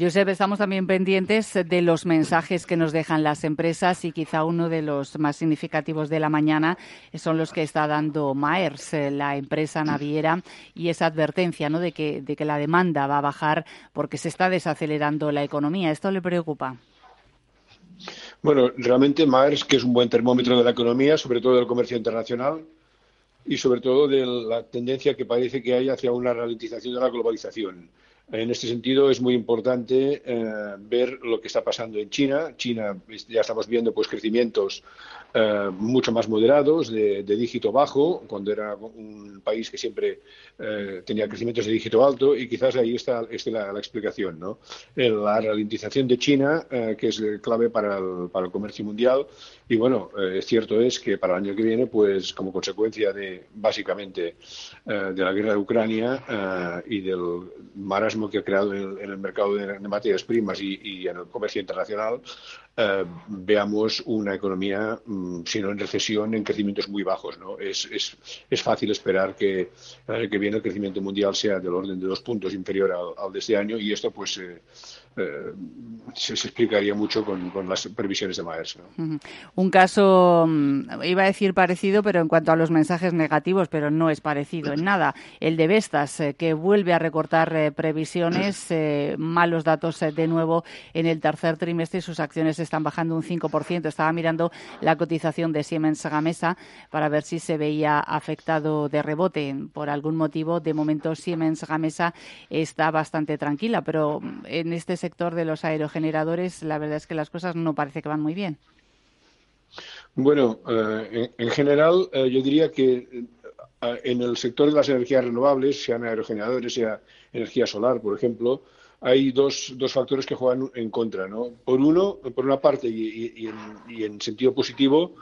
Josep, estamos también pendientes de los mensajes que nos dejan las empresas y quizá uno de los más significativos de la mañana son los que está dando Maers, eh, la empresa naviera, y esa advertencia ¿no? de, que, de que la demanda va a bajar porque se está desacelerando la economía. ¿Esto le preocupa? Bueno, realmente Maers, que es un buen termómetro de la economía, sobre todo del comercio internacional y sobre todo de la tendencia que parece que hay hacia una ralentización de la globalización. En este sentido, es muy importante eh, ver lo que está pasando en China. China ya estamos viendo pues crecimientos eh, mucho más moderados, de, dígito bajo, cuando era un país que siempre eh, tenía crecimientos de dígito alto, y quizás ahí está, la, explicación. ¿no? La ralentización de China, que es clave para el, para el, comercio mundial, y bueno, cierto es que para el año que viene, pues como consecuencia de básicamente de la guerra de Ucrania y del marasmo que ha creado en, el mercado de, materias primas y, en el comercio internacional, eh, veamos una economía, mm, si no en recesión, en crecimientos muy bajos. ¿no? Es, es, es, fácil esperar que el año que viene el crecimiento mundial sea del orden de dos puntos inferior al, de este año y esto pues eh, eh, se, explicaría mucho con, las previsiones de Maers. Un caso, mm, iba a decir parecido, pero en cuanto a los mensajes negativos, pero no es parecido en nada. El de Vestas, eh, que vuelve a recortar eh, previsiones, malos datos de nuevo en el tercer trimestre, sus acciones están bajando un 5%. Estaba mirando la cotización de Siemens Gamesa para ver si se veía afectado de rebote por algún motivo. De momento, Siemens Gamesa está bastante tranquila, pero mm, en este sector sector de los aerogeneradores, la verdad es que las cosas no parece que van muy bien. Bueno, eh, en, general eh, yo diría que eh, en el sector de las energías renovables, sean aerogeneradores, sea energía solar, por ejemplo, hay dos, dos factores que juegan en contra. ¿no? Por uno, por una parte, y, en, sentido positivo,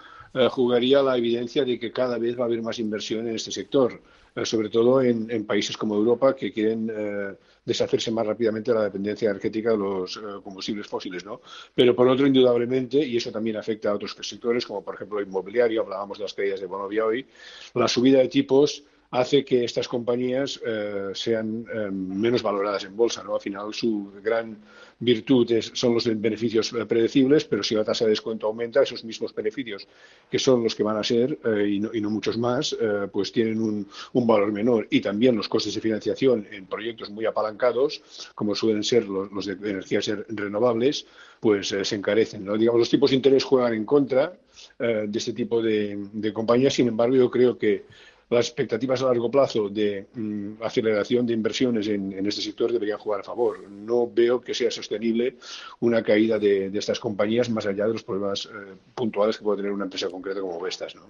jugaría la evidencia de que cada vez va a haber más inversión en este sector, sobre todo en, países como Europa que quieren deshacerse más rápidamente de la dependencia energética de los eh, combustibles fósiles, ¿no? Pero por otro, indudablemente, y eso también afecta a otros sectores, como por ejemplo el inmobiliario, hablábamos de las caídas de Bonovia hoy, la subida de tipos hace que estas compañías eh, sean eh, menos valoradas en bolsa. ¿no? Al final, su gran virtud son los beneficios eh, predecibles, pero si la tasa de descuento aumenta, esos mismos beneficios, que son los que van a ser y no, muchos más, pues tienen un, valor menor. Y también los costes de financiación en proyectos muy apalancados, como suelen ser los, de energías renovables, pues se encarecen. ¿no? Digamos, los tipos de interés juegan en contra de este tipo de compañías. Sin embargo, yo creo que las expectativas a largo plazo de mm, aceleración de inversiones en, este sector deberían jugar a favor. No veo que sea sostenible una caída de, estas compañías más allá de los problemas eh, puntuales que puede tener una empresa concreta como Vestas. ¿no?